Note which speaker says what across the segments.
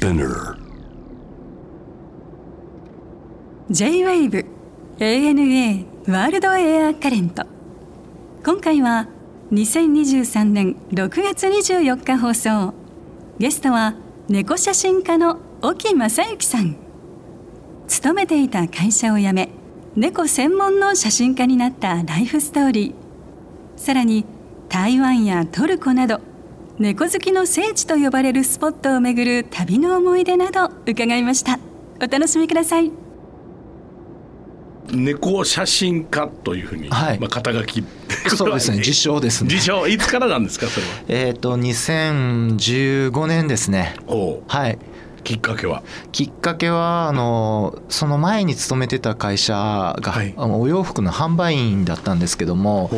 Speaker 1: Spinner.
Speaker 2: J-WAVE ANA ワールドエアカレント今回は2023年6月24日放送。ゲストは猫写真家の沖正幸さん。勤めていた会社を辞め猫専門の写真家になったライフストーリー。さらに台湾やトルコなど猫好きの聖地と呼ばれるスポットを巡る旅の思い出など伺いました。お楽しみください。
Speaker 3: 猫写真家というふうに、
Speaker 4: はい。
Speaker 3: まあ、肩書き。
Speaker 4: そうですね。自称ですね。
Speaker 3: 自称。いつからなんですかそれは？
Speaker 4: えっ、と2015年ですね。はい
Speaker 3: きっかけは？
Speaker 4: きっかけはあのその前に勤めてた会社が、
Speaker 3: はい。
Speaker 4: お洋服の販売員だったんですけども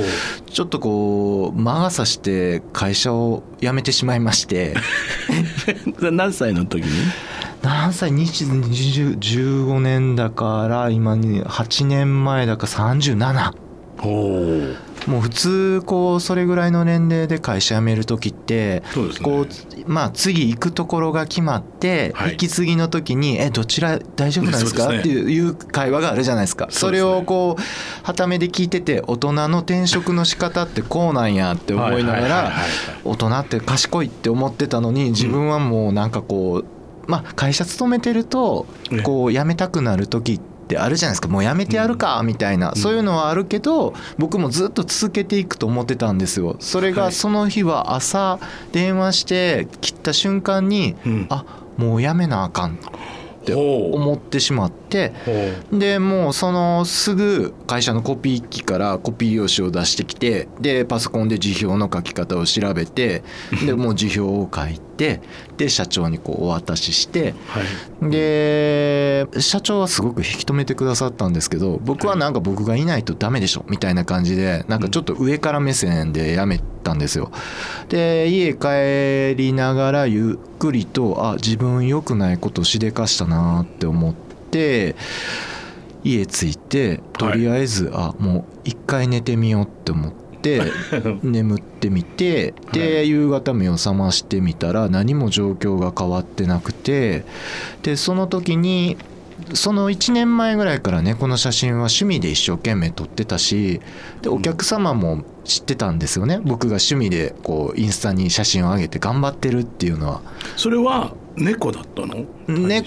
Speaker 4: ちょっとこう魔が差して会社を辞めてしまいまして。
Speaker 3: 何歳の時に？
Speaker 4: 何歳？20 20 15年だから今に8年前だから37
Speaker 3: おう
Speaker 4: もう普通こうそれぐらいの年齢で会社辞める時ってこうまあ次行くところが決まって
Speaker 3: はい。
Speaker 4: 引き継ぎの時に「えどちら大丈夫なんですか?」っていう会話があるじゃないですか。
Speaker 3: そ
Speaker 4: れをこうはためで聞いてて大人の転職の仕方ってこうなんやって思いながら大人って賢いって思ってたのに自分はもうなんかこうまあ会社勤めてると
Speaker 3: ね
Speaker 4: こう辞めたくなる時ってあるじゃないですか。もう辞めてやるかみたいな、そういうのはあるけど僕もずっと続けていくと思ってたんですよ。それ
Speaker 3: はい。
Speaker 4: がその日は朝電話して切った瞬間に、
Speaker 3: うん。
Speaker 4: あもう辞めなあかんって思ってしまってでもうそのすぐ会社のコピー機からコピー用紙を出してきてでパソコンで辞表の書き方を調べて でもう辞表を書いてで社長にこうお渡しして
Speaker 3: はい。
Speaker 4: で社長はすごく引き止めてくださったんですけど僕はなんか僕がいないとダメでしょみたいな感じでなんかちょっと上から目線でやめたんですよ。で家帰りながらくりとあ自分良くないことしでかしたなって思って家着いてとりあえず、あもう一回寝てみようって思って 眠ってみてで夕方目を覚ましてみたら何も状況が変わってなくてでその時にその1年前ぐらいからねこの写真は趣味で一生懸命撮ってたしでお客様も知ってたんですよね僕が趣味でこうインスタに写真を上げて頑張ってるっていうのは。
Speaker 3: それは猫だったの？
Speaker 4: ね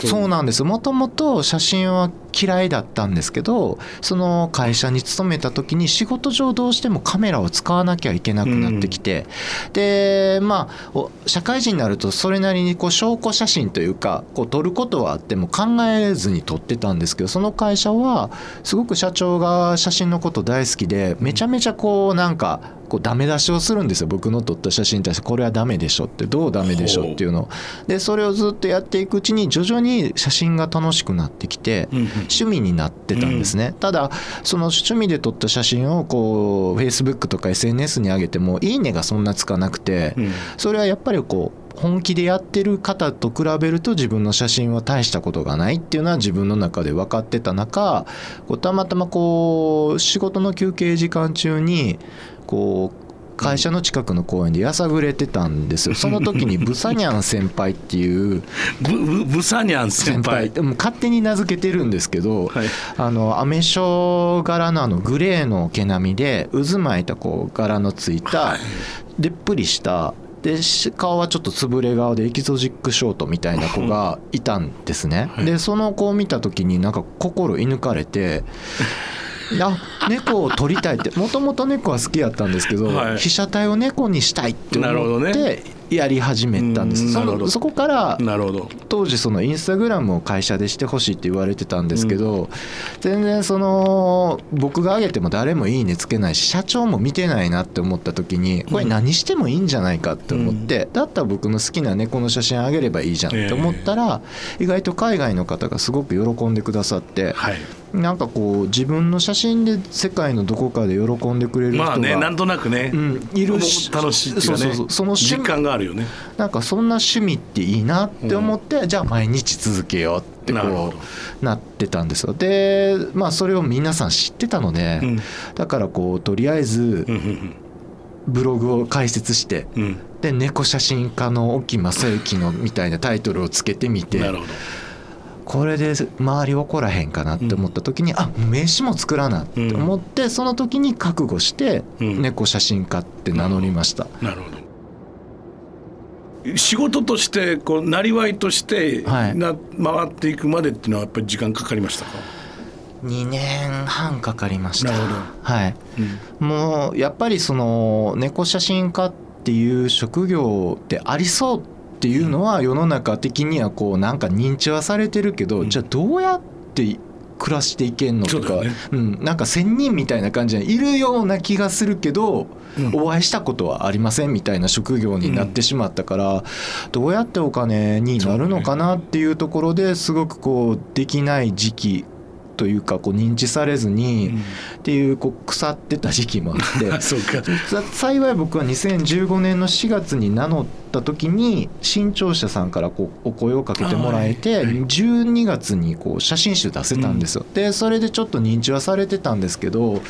Speaker 4: そうなんです。もともと写真は嫌いだったんですけどその会社に勤めた時に仕事上どうしてもカメラを使わなきゃいけなくなってきて、でまあお社会人になるとそれなりにこう証拠写真というかこう撮ることはあっても考えずに撮ってたんですけどその会社はすごく社長が写真のこと大好きでめちゃめちゃこうなんかこうダメ出しをするんですよ。僕の撮った写真に対してこれはダメでしょって。どうダメでしょっていうの。をでそれをずっとやっていくうちに徐々に写真が楽しくなってきて趣味になってたんですね、ただその趣味で撮った写真をこう Facebook とか SNS に上げてもいいねがそんなつかなくて、
Speaker 3: うん。
Speaker 4: それはやっぱりこう本気でやってる方と比べると自分の写真は大したことがないっていうのは自分の中で分かってた中こうたまたまこう仕事の休憩時間中にこう会社の近くの公園でやさぐれてたんですよ。その時にブサニャン先輩っていう
Speaker 3: ブブブサニャン先
Speaker 4: 先輩。
Speaker 3: 輩
Speaker 4: でも勝手に名付けてるんですけど、
Speaker 3: はい。
Speaker 4: あのアメシ柄のあのグレーの毛並みで渦巻いたこう柄のついた、でっぷりしたでし顔はちょっとつぶれ顔でエキゾチックショートみたいな子が いたんですね。
Speaker 3: はい。
Speaker 4: でその子を見た時になんか心射抜かれて。あ猫を撮りたいってもともと猫は好きやったんですけど、
Speaker 3: はい。
Speaker 4: 被写体を猫にしたいって
Speaker 3: なるほどね。
Speaker 4: 思ってやり始めたんです、そ
Speaker 3: うんなるほど。
Speaker 4: のそこから
Speaker 3: なるほど。
Speaker 4: 当時そのインスタグラムを会社でしてほしいって言われてたんですけど、全然その僕が上げても誰もいいねつけないし社長も見てないなって思った時にこれ何してもいいんじゃないかって思って、だったら僕の好きな猫の写真あげればいいじゃんって思ったら、意外と海外の方がすごく喜んでくださって、
Speaker 3: はい
Speaker 4: なんかこう自分の写真で世界のどこかで喜んでくれる人が、
Speaker 3: まあねなんとなくね、
Speaker 4: うん、いるし
Speaker 3: 楽しいっていうかね。
Speaker 4: そうそうその趣
Speaker 3: 実感があるよね。
Speaker 4: なんかそんな趣味っていいなって思って、じゃあ毎日続けようってこうなってたんですよ。でまあそれを皆さん知ってたので、
Speaker 3: うん。
Speaker 4: だからこうとりあえず
Speaker 3: うんうん
Speaker 4: ブログを開設して
Speaker 3: うん。
Speaker 4: で猫写真家の沖正行のみたいなタイトルをつけてみて
Speaker 3: なるほど
Speaker 4: これで周り怒らへんかなって思った時に、あ名刺も作らなって思って、その時に覚悟して
Speaker 3: うん。
Speaker 4: 猫写真家って名乗りました、
Speaker 3: なるほど。仕事としてこうなりわいとして
Speaker 4: はい。
Speaker 3: な、回っていくまでっていうのはやっぱり時間かかりましたか、
Speaker 4: 2年半かかりました。
Speaker 3: なるほど。
Speaker 4: はい。もうやっぱりその猫写真家っていう職業ってありそうっていうのは世の中的にはこうなんか認知はされてるけど、
Speaker 3: うん。
Speaker 4: じゃあどうやって暮らしていけんのとか
Speaker 3: そうね。
Speaker 4: うん、なんか仙人みたいな感じでいるような気がするけど、
Speaker 3: うん。
Speaker 4: お会いしたことはありませんみたいな職業になってしまったから、どうやってお金になるのかなっていうところですごくこうできない時期というかこう認知されずにっていうこう腐ってた時期もあって
Speaker 3: そうか。
Speaker 4: さ幸い僕は2015年の4月に名乗った時に新潮社さんからこうお声をかけてもらえて
Speaker 3: はい。
Speaker 4: 12月にこう写真集出せたんですよ。でそれでちょっと認知はされてたんですけど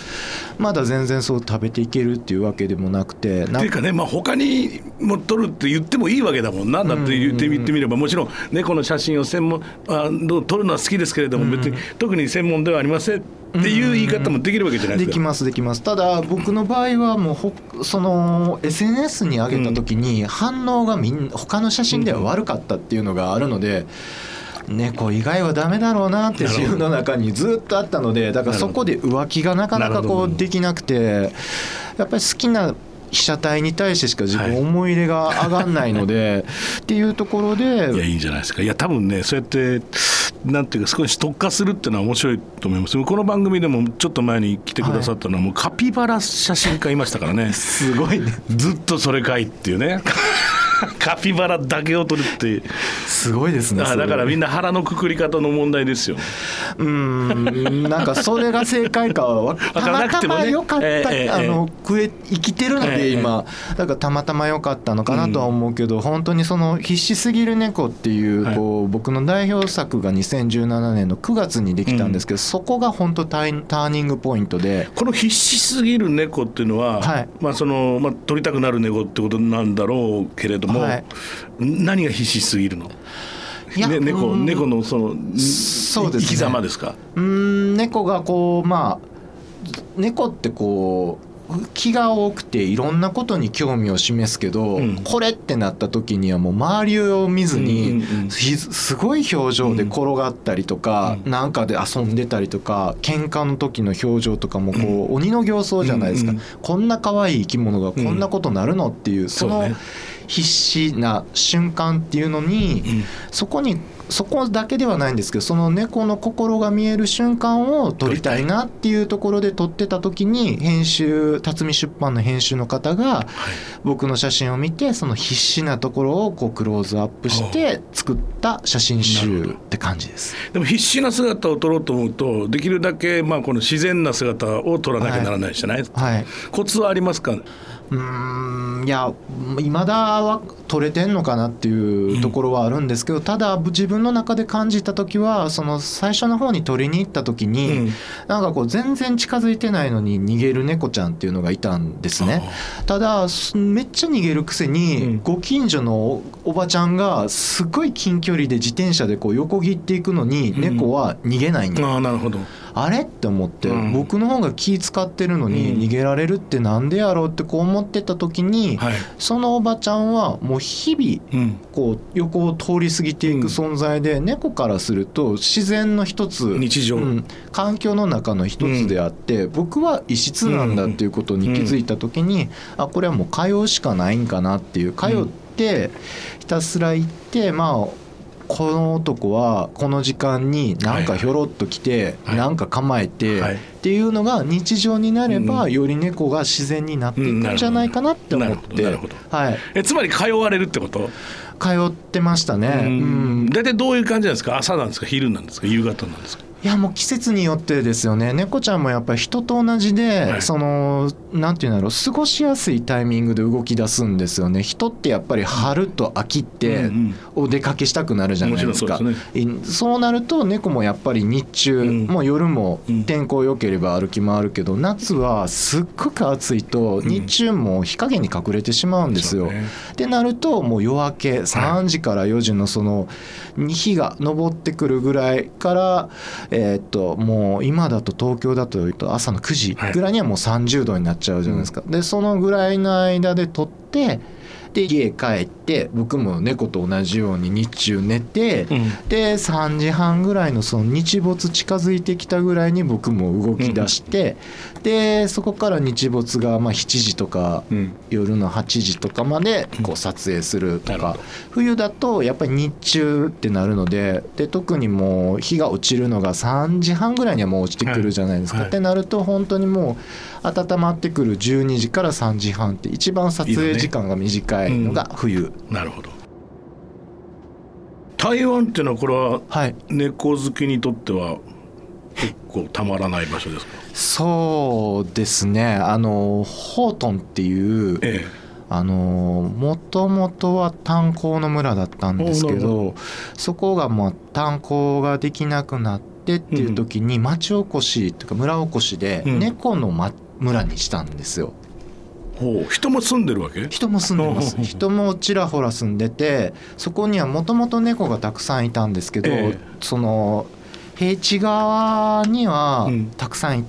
Speaker 4: まだ全然そう食べていけるっていうわけでもなくてな
Speaker 3: っていうかね、まあ、他にも撮るって言ってもいいわけだもんな。だって言ってみてみればもちろん猫の写真を専門あどう撮るのは好きですけれども別に特に専門ではありませんっていう言い方もできるわけじゃないでか。
Speaker 4: ですきますできますただ僕の場合はもうほその SNS に上げた時に反応がみん他の写真では悪かったっていうのがあるので。猫以外はダメだろうなって自分の中にずっとあったのでだからそこで浮気がなかなかこうできなくてやっぱり好きな被写体に対してしか自分思い入れが上がんないので っていうところ
Speaker 3: いや
Speaker 4: で
Speaker 3: いいんじゃないですか。いや多分ねそうやってなんていうか少し特化するっていうのは面白いと思います。この番組でもちょっと前に来てくださったのは、もうカピバラ写真家いましたからね。
Speaker 4: すごいね。
Speaker 3: ずっとそれかいっていうね。カピバラだけを撮るって
Speaker 4: すごいですね
Speaker 3: あだからみんな腹のくくり方の問題ですよ。ね
Speaker 4: うーんなんかそれが正解かは わた
Speaker 3: から
Speaker 4: また
Speaker 3: なくてもね。
Speaker 4: ま良かった、
Speaker 3: ええええ
Speaker 4: あの食え生きてるの
Speaker 3: ええ
Speaker 4: で今、だからたまたま良かったのかなとは思うけど、本当にその「必死すぎる猫」っていう,、
Speaker 3: はい。
Speaker 4: こう僕の代表作が2017年の9月にできたんですけど、そこが本当タイターニングポイントで。
Speaker 3: この必死すぎる猫っていうのは、
Speaker 4: はい。
Speaker 3: まあそのまあ撮りたくなる猫ってことなんだろうけれども、
Speaker 4: はい。
Speaker 3: 何が必死すぎるの？ね、猫
Speaker 4: うん。
Speaker 3: 猫のその
Speaker 4: そうですね。
Speaker 3: 生き様ですか？
Speaker 4: うーん猫がこうまあ猫ってこう気が多くていろんなことに興味を示すけど、
Speaker 3: うん。
Speaker 4: これってなった時にはもう周りを見ずに、
Speaker 3: うんうんうん。
Speaker 4: ひすごい表情で転がったりとか、
Speaker 3: うん。
Speaker 4: なんかで遊んでたりとか喧嘩の時の表情とかもこう、鬼の形相じゃないですか、
Speaker 3: うんうん
Speaker 4: こんな可愛い生き物がこんなことなるのっていう、その
Speaker 3: そうね
Speaker 4: 必死な瞬間っていうのに、
Speaker 3: うん。
Speaker 4: そこにそこだけではないんですけどその猫の心が見える瞬間を撮りたいなっていうところで撮ってた時に編集辰巳出版の編集の方が僕の写真を見てその必死なところをこうクローズアップして作った写真集って感じです。
Speaker 3: でも必死な姿を撮ろうと思うとできるだけまあこの自然な姿を撮らなきゃならないじゃない、
Speaker 4: はい。
Speaker 3: コツはありますか？
Speaker 4: うーんいや未だは取れてんのかなっていうところはあるんですけど、ただ自分の中で感じた時はその最初の方に取りに行った時に、
Speaker 3: うん。
Speaker 4: なんかこう全然近づいてないのに逃げる猫ちゃんっていうのがいたんですね。ただすめっちゃ逃げるくせ
Speaker 3: うん。
Speaker 4: にご近所のおおばちゃんがすごい近距離で自転車でこう横切っていくのに
Speaker 3: うん。
Speaker 4: 猫は逃げないんだ
Speaker 3: ああなるほど。
Speaker 4: あれ？って思って、
Speaker 3: うん。
Speaker 4: 僕の方が気使ってるのに
Speaker 3: うん。
Speaker 4: 逃げられるってなんでやろうってこう思ってた時に、
Speaker 3: はい。
Speaker 4: そのおばちゃんはもう日々
Speaker 3: うん。
Speaker 4: こう横を通り過ぎていく存在で、猫からすると自然の一つ
Speaker 3: 日常。
Speaker 4: うん。環境の中の一つであって、僕は異質なんだっていうことに気づいた時に、あこれはもう通うしかないんかなっていう。通ってひたすら行ってまあこの男はこの時間になんかひょろっと来て
Speaker 3: はい
Speaker 4: なんか構えて
Speaker 3: はい
Speaker 4: っていうのが日常になれば
Speaker 3: うん
Speaker 4: より猫が自然になっていくんじゃないかなって思ってはい
Speaker 3: えつまり通われるってこと？
Speaker 4: 通ってましたね。うん
Speaker 3: 大体どういう感じなんですか？朝なんですか？昼なんですか？夕方なんですか？
Speaker 4: いやもう季節によってですよね。猫ちゃんもやっぱり人と同じで、
Speaker 3: はい。
Speaker 4: そのなんていうんだろう。過ごしやすいタイミングで動き出すんですよね。人ってやっぱり春と秋って
Speaker 3: うん
Speaker 4: お出かけしたくなるじゃないですか、
Speaker 3: もちろんそう
Speaker 4: いそうなると猫もやっぱり日中、
Speaker 3: うん。
Speaker 4: もう夜も
Speaker 3: うん。
Speaker 4: 天候良ければ歩き回るけど夏はすっごく暑いと
Speaker 3: ん。
Speaker 4: 日中も日陰に隠れてしまうんですよ。ってなるともう夜明け3時から4時のその日が昇ってくるぐらいから、えーっともう今だと東京だと朝の9時ぐらいにはもう30度になっちゃうじゃないですか。でそのぐらいの間で撮ってで家帰って僕も猫と同じように日中寝て、
Speaker 3: うん。
Speaker 4: で3時半ぐらいのその日没近づいてきたぐらいに僕も動き出して、でそこから日没がまあ7時とか
Speaker 3: うん。
Speaker 4: 夜の8時とかまでこう撮影するとか。冬だとやっぱり日中ってなるのでで特にもう日が落ちるのが3時半ぐらいにはもう落ちてくるじゃないですか。
Speaker 3: はいはい。
Speaker 4: ってなると本当にもう温まってくる12時から3時半って一番撮影時間が短いのが冬。
Speaker 3: なるほど。台湾っていうのはこれは
Speaker 4: はい。
Speaker 3: 猫好きにとっては結構たまらない場所ですか？
Speaker 4: そうですね。あのホートンっていう
Speaker 3: え
Speaker 4: あのもともとは炭鉱の村だったんですけどそこがもう炭鉱ができなくなってっていう時に町おこしっていうか村おこしで
Speaker 3: うん。
Speaker 4: 猫の、ま、村にしたんですよ。
Speaker 3: えほう人も住んでるわけ？
Speaker 4: 人も住んでます。人もちらほら住んでてそこにはもともと猫がたくさんいたんですけど、
Speaker 3: ええ。
Speaker 4: その平地側には
Speaker 3: うん。
Speaker 4: たくさんい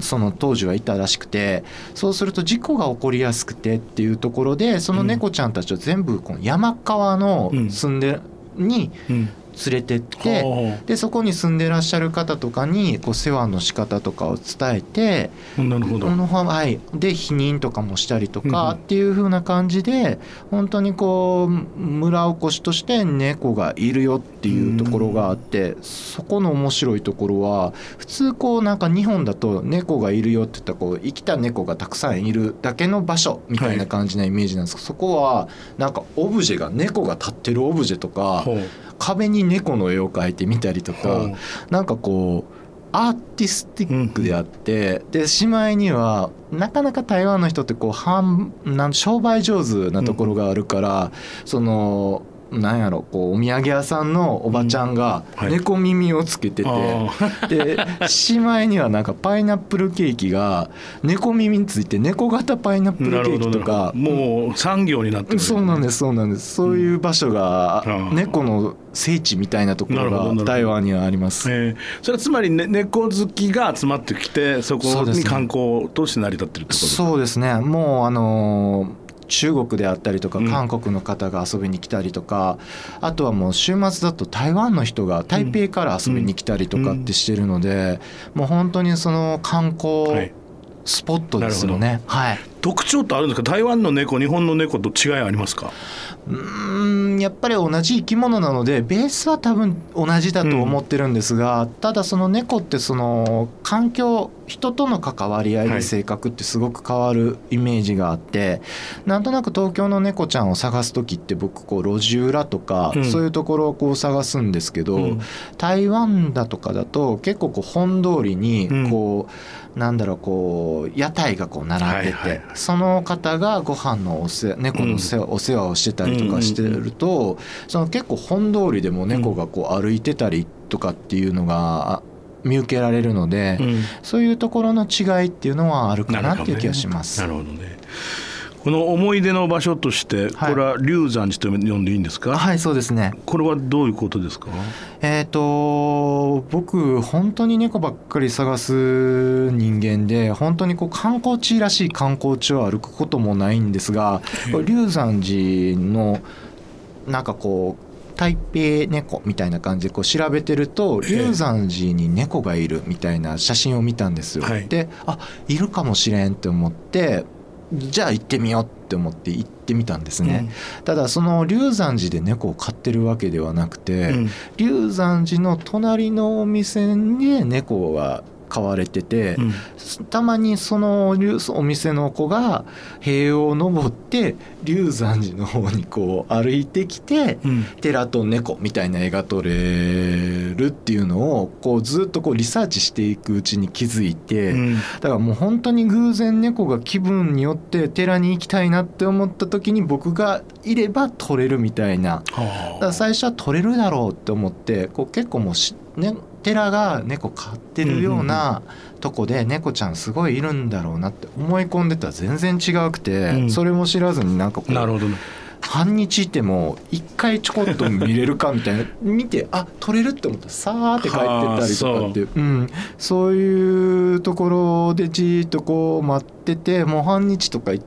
Speaker 4: その当時はいたらしくてそうすると事故が起こりやすくてっていうところでその猫ちゃんたちを全部この山側の
Speaker 3: うん。
Speaker 4: 住んでに
Speaker 3: うん
Speaker 4: 連れてって、
Speaker 3: は
Speaker 4: でそこに住んでらっしゃる方とかにこう世話の仕方とかを伝えて
Speaker 3: あなるほど。
Speaker 4: はい、で避妊とかもしたりとかっていう風な感じで本当にこう村おこしとして猫がいるよっていうところがあってそこの面白いところは普通こうなんか日本だと猫がいるよって言ったらこう生きた猫がたくさんいるだけの場所みたいな感じなイメージなんですけど、そこはなんかオブジェが猫が立ってるオブジェとか
Speaker 3: ほう
Speaker 4: 壁に猫の絵を描いてみたりと
Speaker 3: ほ
Speaker 4: か
Speaker 3: う。
Speaker 4: なんかこうアーティスティックであって、でしまいにはなかなか台湾の人ってこう販なん商売上手なところがあるから、そのなんやろこうお土産屋さんのおばちゃんが猫耳をつけてて、
Speaker 3: あ
Speaker 4: でしまいにはなんかパイナップルケーキが猫耳について猫型パイナップルケーキとか。
Speaker 3: もう産業になってる。
Speaker 4: そうなんですすそうなんです。そういう場所が
Speaker 3: うん。
Speaker 4: 猫の聖地みたいなところが台湾にはあります。
Speaker 3: えーそれはつまり、ね、猫好きが集まってきてそこに観光として成り立ってるってことですか？
Speaker 4: そうですね。もうあのー中国であったりとか
Speaker 3: うん。
Speaker 4: 韓国の方が遊びに来たりとか、あとはもう週末だと台湾の人が台北から遊びに来たりとかってしてるので、もう本当にその観
Speaker 3: は
Speaker 4: 光
Speaker 3: い。
Speaker 4: スポットですよね。はい
Speaker 3: 特徴ってあるんですか？台湾の猫日本の猫と違いありますか？
Speaker 4: うーんやっぱり同じ生き物なのでベースは多分同じだと思ってるんですが、ただその猫ってその環境人との関わり合い
Speaker 3: はい
Speaker 4: で性格ってすごく変わるイメージがあって、なんとなく東京の猫ちゃんを探す時って僕こう路地裏とか、
Speaker 3: うん。
Speaker 4: そういうところをこう探すんですけど、
Speaker 3: うん。
Speaker 4: 台湾だとかだと結構こう本通りにこう、なんだろうこう屋台がこう並んでて、
Speaker 3: はいはいはい
Speaker 4: その方がご飯のお世猫の世話、お世話をしてたりとかしてると、その結構本通りでも猫がこう歩いてたりとかっていうのがあ見受けられるので、
Speaker 3: うん。
Speaker 4: そういうところの違いっていうのはあるかなっていう気がします。
Speaker 3: なるほどねこの思い出の場所として
Speaker 4: はい。
Speaker 3: これは龍山寺と呼んでいいんですか、
Speaker 4: はいそうですね。
Speaker 3: これはどういうことですか？
Speaker 4: えっ、と僕本当に猫ばっかり探す人間で本当にこう観光地らしい観光地を歩くこともないんですが龍山寺のなんかこう台北猫みたいな感じでこう調べてると
Speaker 3: ええ。
Speaker 4: 龍山寺に猫がいるみたいな写真を見たんですよ。
Speaker 3: はい。
Speaker 4: であいるかもしれんって思ってじゃあ行ってみようって思って行ってみたんですね。ただその龍山寺で猫を飼ってるわけではなくて、
Speaker 3: うん
Speaker 4: 龍山寺の隣のお店で猫が買われてて、
Speaker 3: うん。
Speaker 4: たまにその竜お店の子が塀を登って龍山寺の方にこう歩いてきて、
Speaker 3: うん。
Speaker 4: 寺と猫みたいな絵が撮れるっていうのをこうずっとこうリサーチしていくうちに気づいて、
Speaker 3: うん。
Speaker 4: だからもう本当に偶然猫が気分によって寺に行きたいなって思った時に僕がいれば撮れるみたいな。だか
Speaker 3: は
Speaker 4: ら最初は撮れるだろうって思ってこう結構もうし、ね、寺が猫飼ってるようなとこで猫ちゃんすごいいるんだろうなって思い込んでたら全然違くて、
Speaker 3: うん。
Speaker 4: それも知らずになんかこう
Speaker 3: あなるほど。ね
Speaker 4: 半日いても一回ちょこっと見れるかみたいな。見てあ撮れるって思ったらさーって帰ってったりとかっていう。う。ん、そういうところでじーっとこう待っててもう半日とかい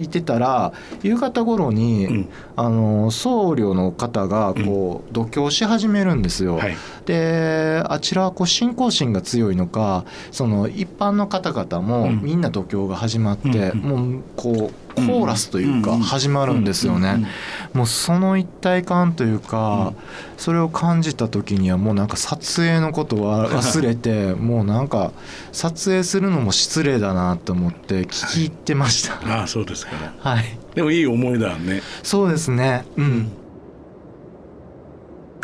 Speaker 4: いてたら夕方頃に、
Speaker 3: うん。
Speaker 4: あの僧侶の方がこう度胸し始めるんですよ。
Speaker 3: はい。
Speaker 4: であちらはこう信仰心が強いのかその一般の方々も
Speaker 3: うん。
Speaker 4: みんな度胸が始まって、
Speaker 3: うん。
Speaker 4: もうこうコーラスというか
Speaker 3: うん
Speaker 4: 始まるんですよね。もうその一体感というか、それを感じた時にはもうなんか撮影のことは忘れてもうなんか撮影するのも失礼だなと思って聞き入ってました。
Speaker 3: ああそうですかね。
Speaker 4: はい、
Speaker 3: でもいい思いだね。
Speaker 4: そうですね。うん。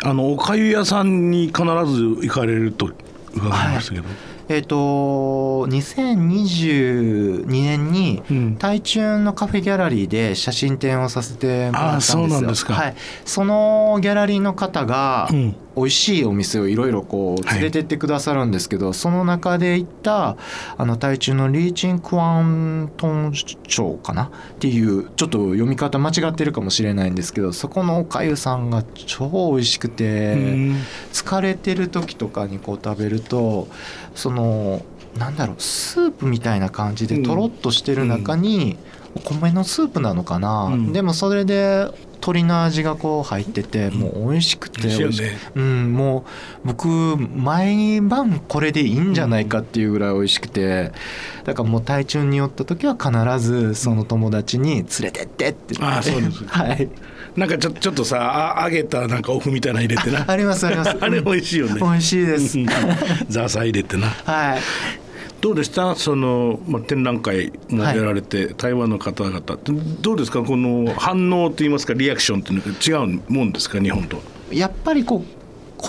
Speaker 3: あのおかゆ屋さんに必ず行かれると伺いましたけど、
Speaker 4: えっ、と2022年に
Speaker 3: うん
Speaker 4: 台中のカフェギャラリーで写真展をさせてもらったんですよ。はい。そのギャラリーの方が
Speaker 3: うん
Speaker 4: 美味しいお店をいろいろこう連れてってくださるんですけど、その中で行ったあの台中のリーチンクワントン町かなっていうちょっと読み方間違ってるかもしれないんですけどそこのおかゆさんが超美味しくて。
Speaker 3: うん
Speaker 4: 疲れてる時とかにこう食べるとそのなんだろうスープみたいな感じでとろっとしてる中に、お米のスープなのかな、
Speaker 3: うん。
Speaker 4: でもそれで鶏の味がこう入っててもう美味しくてうん、もう僕毎晩これでいいんじゃないかっていうぐらい美味しくてだからもう台中に寄った時は必ずその友達に連れてってって。言って
Speaker 3: あそうです。
Speaker 4: はい。
Speaker 3: なんかちょちょっとさあ揚げたなんかお麩みたいなの入れてな。
Speaker 4: ありますあります。
Speaker 3: あれ美味しいよね。
Speaker 4: 美味しいです。
Speaker 3: うん。ザーサー入れてな。
Speaker 4: はい
Speaker 3: どうでした？その、まあ、展覧会もやられて、台湾の方々。どうですか？この反応といいますかリアクションっていうのが違うもんですか？日本と。
Speaker 4: やっぱりこう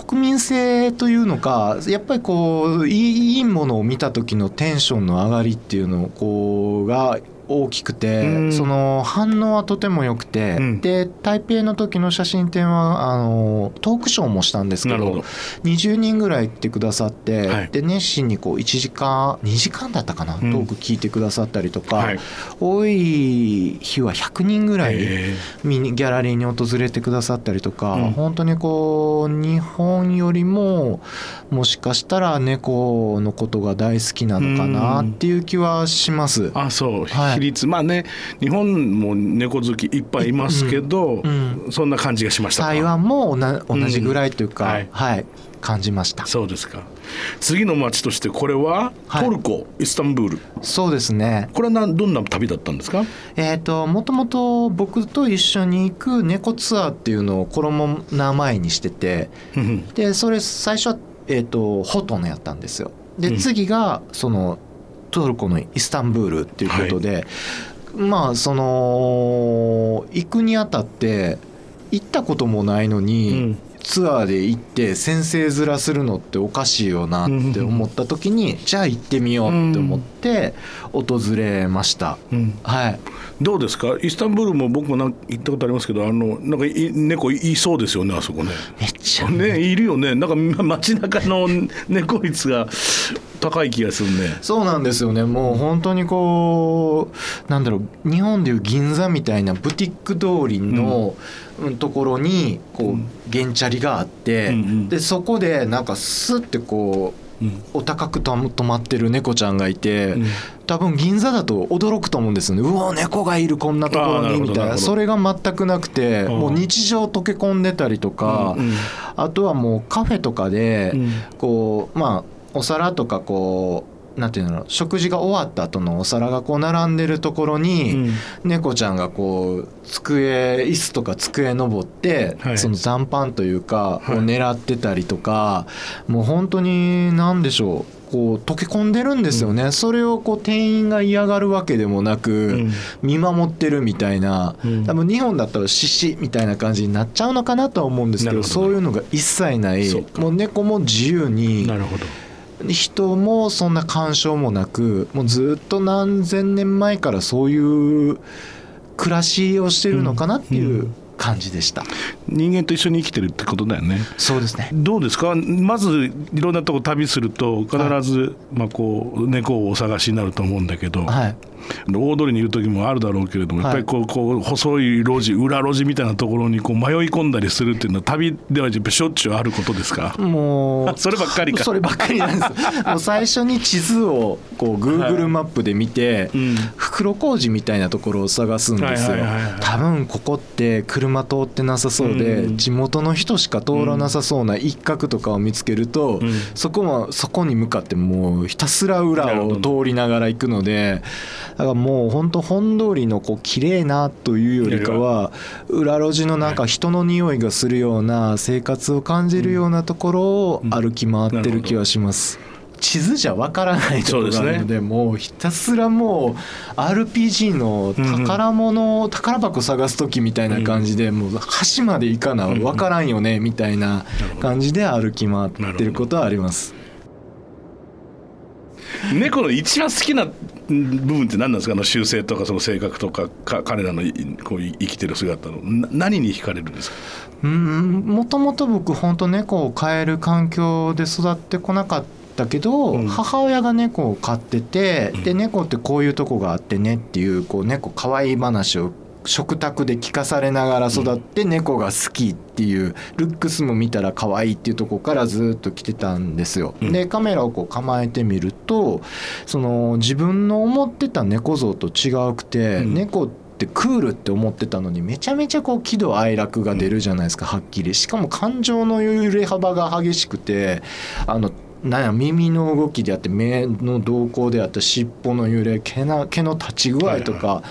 Speaker 4: 国民性というのかやっぱりこういいいいものを見た時のテンションの上がりっていうのをこうが大きくて、
Speaker 3: うん。
Speaker 4: その反応はとても良くて、
Speaker 3: うん。
Speaker 4: で台北の時の写真展はあのトークショーもしたんですけど
Speaker 3: ど。
Speaker 4: 20人ぐらい来てくださって、
Speaker 3: はい。
Speaker 4: で熱心にこう1時間2時間だったかな、
Speaker 3: うん。
Speaker 4: トーク聞いてくださったりとか、
Speaker 3: はい。
Speaker 4: 多い日は100人ぐらい。
Speaker 3: へ
Speaker 4: 見にギャラリーに訪れてくださったりとか、
Speaker 3: うん。
Speaker 4: 本当にこう日本よりももしかしたら猫のことが大好きなのかなっていう気はします。
Speaker 3: えあそう、
Speaker 4: はい
Speaker 3: 比率。まあね日本も猫好きいっぱいいますけど、
Speaker 4: うん。
Speaker 3: そんな感じがしましたか。
Speaker 4: 台湾もな同じぐらいというか、
Speaker 3: うん。はい。
Speaker 4: はい、感じました。
Speaker 3: そうですか。次の街としてこれは
Speaker 4: はい。
Speaker 3: トルコ、イスタンブール。
Speaker 4: そうですね。
Speaker 3: これはなんどんな旅だったんですか？
Speaker 4: えっ、ともともと僕と一緒に行く猫ツアーっていうのをコロナ前にしてて、
Speaker 3: うん。
Speaker 4: でそれ最初は、えー、とホトのやったんですよ。で、
Speaker 3: うん。
Speaker 4: 次がそのトルコのイスタンブールっていうことで、まあその行くにあたって行ったこともないのに、
Speaker 3: うん。
Speaker 4: ツアーで行って先生面するのっておかしいよなって思った時に、じゃあ行ってみようって思って訪れました、
Speaker 3: うん。
Speaker 4: はい。
Speaker 3: どうですか？イスタンブールも僕もなん行ったことありますけどあのなんかい猫いそうですよねあそこね。
Speaker 4: めっちゃ。
Speaker 3: ねいるよね。なんか街中の猫率が高い気がするね。
Speaker 4: そうなんですよね。もう本当にこうなんだろう。日本でいう銀座みたいなブティック通りの、うん。ところにこう原チャリがあって、
Speaker 3: うんうん。
Speaker 4: でそこでなんかスッてこう
Speaker 3: うん
Speaker 4: お高くと止まってる猫ちゃんがいて、
Speaker 3: うん。
Speaker 4: 多分銀座だと驚くと思うんですよね。うわ猫がいるこんなところにみたいな。それが全くなくて
Speaker 3: うん。
Speaker 4: もう日常溶け込んでたりとか、
Speaker 3: うん。
Speaker 4: あとはもうカフェとかで、
Speaker 3: うん。
Speaker 4: こうまあお皿とかこうなんていうの食事が終わった後のお皿がこう並んでるところに、
Speaker 3: うん。
Speaker 4: 猫ちゃんがこう机椅子とか机登って、
Speaker 3: はい。
Speaker 4: その残飯というか
Speaker 3: はい。
Speaker 4: を狙ってたりとか、もう本当に何でしょうこう溶け込んでるんですよね、それをこう店員が嫌がるわけでもなく、
Speaker 3: うん。
Speaker 4: 見守ってるみたいな、
Speaker 3: うん。
Speaker 4: 多分日本だったら獅子みたいな感じになっちゃうのかなとは思うんですけど
Speaker 3: なるほど。
Speaker 4: そういうのが一切ない。もう猫も自由に
Speaker 3: なるほど
Speaker 4: 人もそんな干渉もなくもうずっと何千年前からそういう暮らしをしてるのかなっていう感じでした、
Speaker 3: 人間と一緒に生きてるってことだよね。
Speaker 4: そうですね。
Speaker 3: どうですか？まずいろんなとこ旅すると必ず、まあ、こう猫をお探しになると思うんだけど、
Speaker 4: はい
Speaker 3: 大通りにいる時もあるだろうけれども、
Speaker 4: はい。
Speaker 3: やっぱりこうこう細い路地裏路地みたいなところにこう迷い込んだりするっていうのは旅ではやっぱしょっちゅうあることですか、
Speaker 4: もう
Speaker 3: そればっかりか。
Speaker 4: そればっかりなんです。もう最初に地図をこう Google マップで見て、
Speaker 3: うん。
Speaker 4: 袋小路みたいなところを探すんですよ。
Speaker 3: はいはいはいはい。
Speaker 4: 多分ここって車通ってなさそうで、
Speaker 3: うん。
Speaker 4: 地元の人しか通らなさそうな一角とかを見つけると、
Speaker 3: うん。
Speaker 4: そこもそこに向かってもうひたすら裏を通りながら行くのでだからもう本当本通りのこう綺麗なというよりかは裏路地のなんか人の匂いがするような生活を感じるようなところを歩き回ってる気はします。地図じゃわからないところのでもうひたすらもう RPG の宝物、宝箱探す時みたいな感じでもう端まで行かなわからんよねみたいな感じで歩き回ってることはあります。
Speaker 3: 猫の一番好きな部分って何なんですか？あの習性とかその性格とかか彼らのいこう生きてる姿の。な何に惹かれるんですか？
Speaker 4: うんもともと僕本当猫を飼える環境で育ってこなかったけど、
Speaker 3: うん。
Speaker 4: 母親が猫を飼ってて、で猫ってこういうとこがあってねっていうこう猫可愛い話を食卓で聞かされながら育って猫が好きっていうルックスも見たら可愛いっていうとこからずっと来てたんですよ。
Speaker 3: うん。
Speaker 4: でカメラをこう構えてみるとその自分の思ってた猫像と違うくて、
Speaker 3: うん。
Speaker 4: 猫ってクールって思ってたのにめちゃめちゃこう喜怒哀楽が出るじゃないですか、はっきり。しかも感情の揺れ幅が激しくてあのなんや耳の動きであって目の動向であって尻尾の揺れ毛な毛の立ち具合とか、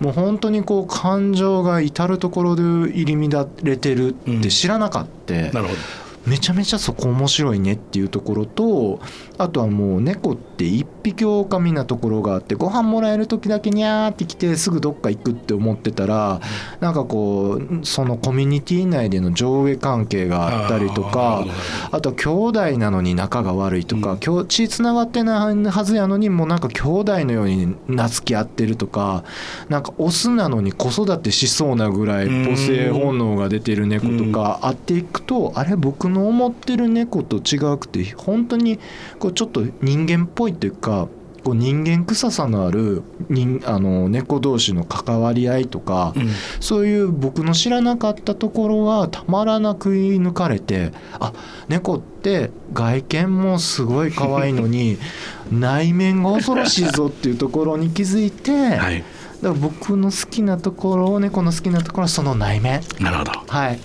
Speaker 4: もう本当にこう感情が至る所で入り乱れてるって知らなかった、
Speaker 3: なるほど
Speaker 4: めちゃめちゃそこ面白いねっていうところとあとはもう猫って一匹狼なところがあってご飯もらえる時だけにゃーって来てすぐどっか行くって思ってたらなんかこうそのコミュニティ内での上下関係があったりとかあと兄弟なのに仲が悪いとか、血つながってないはずやのにもうなんか兄弟のように懐き合ってるとかなんかオスなのに子育てしそうなぐらい母性本能が出てる猫とか会っていくとあれ僕の思ってる猫と違くて本当にこうちょっと人間っぽいというかこう人間臭さのある人あの猫同士の関わり合いとか、
Speaker 3: うん。
Speaker 4: そういう僕の知らなかったところがたまらなく射抜かれてあ猫って外見もすごい可愛いのに 内面が恐ろしいぞっていうところに気づいて、
Speaker 3: はい。
Speaker 4: だから僕の好きなところ猫の好きなところはその内面。
Speaker 3: なるほど。
Speaker 4: はい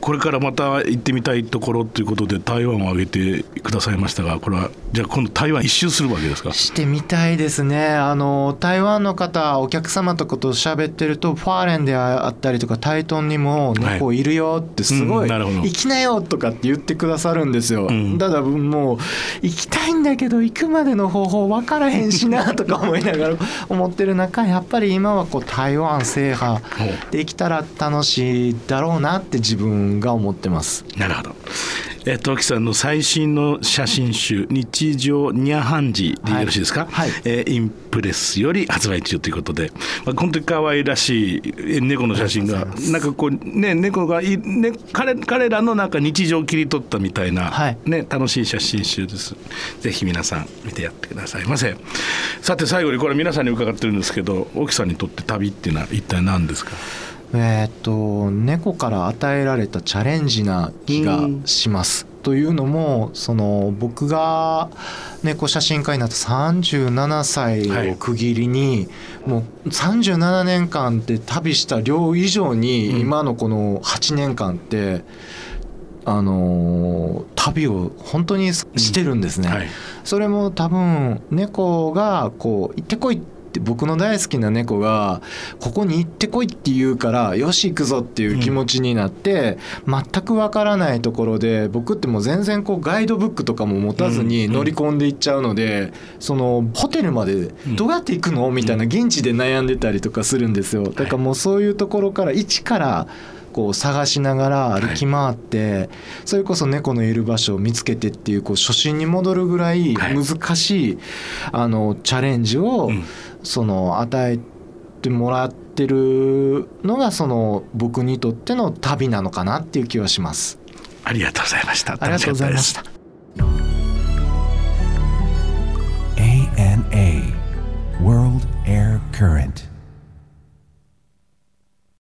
Speaker 3: これからまた行ってみたいところということで台湾を挙げてくださいましたがこれはじゃあ今度台湾一周するわけですか？
Speaker 4: してみたいですね。あの台湾の方お客様とかと喋ってるとファーレンであったりとかタイトンにも猫いるよってすごい、
Speaker 3: うんなるほど。
Speaker 4: 行きなよとかって言ってくださるんですよ、
Speaker 3: ん。
Speaker 4: ただもう行きたいんだけど行くまでの方法分からへんしなとか思いながら思ってる中やっぱり今はこう台湾制覇できたら楽しいだろうなって自分が思ってます。
Speaker 3: なるほど。えっと、木さんの最新の写真集「日常ニャハンジ」でよろしいですか、
Speaker 4: はい。はい。
Speaker 3: えーインプレスより発売中ということで、まあ、本当に可愛らしいえ猫の写真がなんかこうね猫がい、ね、彼彼らのなんか日常を切り取ったみたいな、
Speaker 4: はい。
Speaker 3: ね、楽しい写真集です。ぜひ皆さん見てやってくださいませ。さて最後にこれ皆さんに伺ってるんですけど沖さんにとって旅っていうのは一体何ですか？
Speaker 4: えーっと猫から与えられたチャレンジな気がします。というのもその僕が猫写真家になった37歳を区切りに、もう37年間で旅した量以上に今のこの8年間って、あのー旅を本当にしてるんですね。
Speaker 3: はい
Speaker 4: それも多分猫がこう行ってこいってって僕の大好きな猫がここに行ってこいって言うからよし行くぞっていう気持ちになって、全くわからないところで僕ってもう全然こうガイドブックとかも持たずに乗り込んでいっちゃうので、そのホテルまでどうやって行くの？みたいな現地で悩んでたりとかするんですよ。だからもうそういうところから一からこう探しながら歩き回って、はい、それこそ猫のいる場所を見つけてっていうこう初心に戻るぐらい難しい、あのチャレンジを、その与えてもらってるのがその僕にとっての旅なのかなっていう気はします。
Speaker 3: ありがとうございました。
Speaker 4: ありがとうございまし
Speaker 3: た。ANA World
Speaker 4: Air Current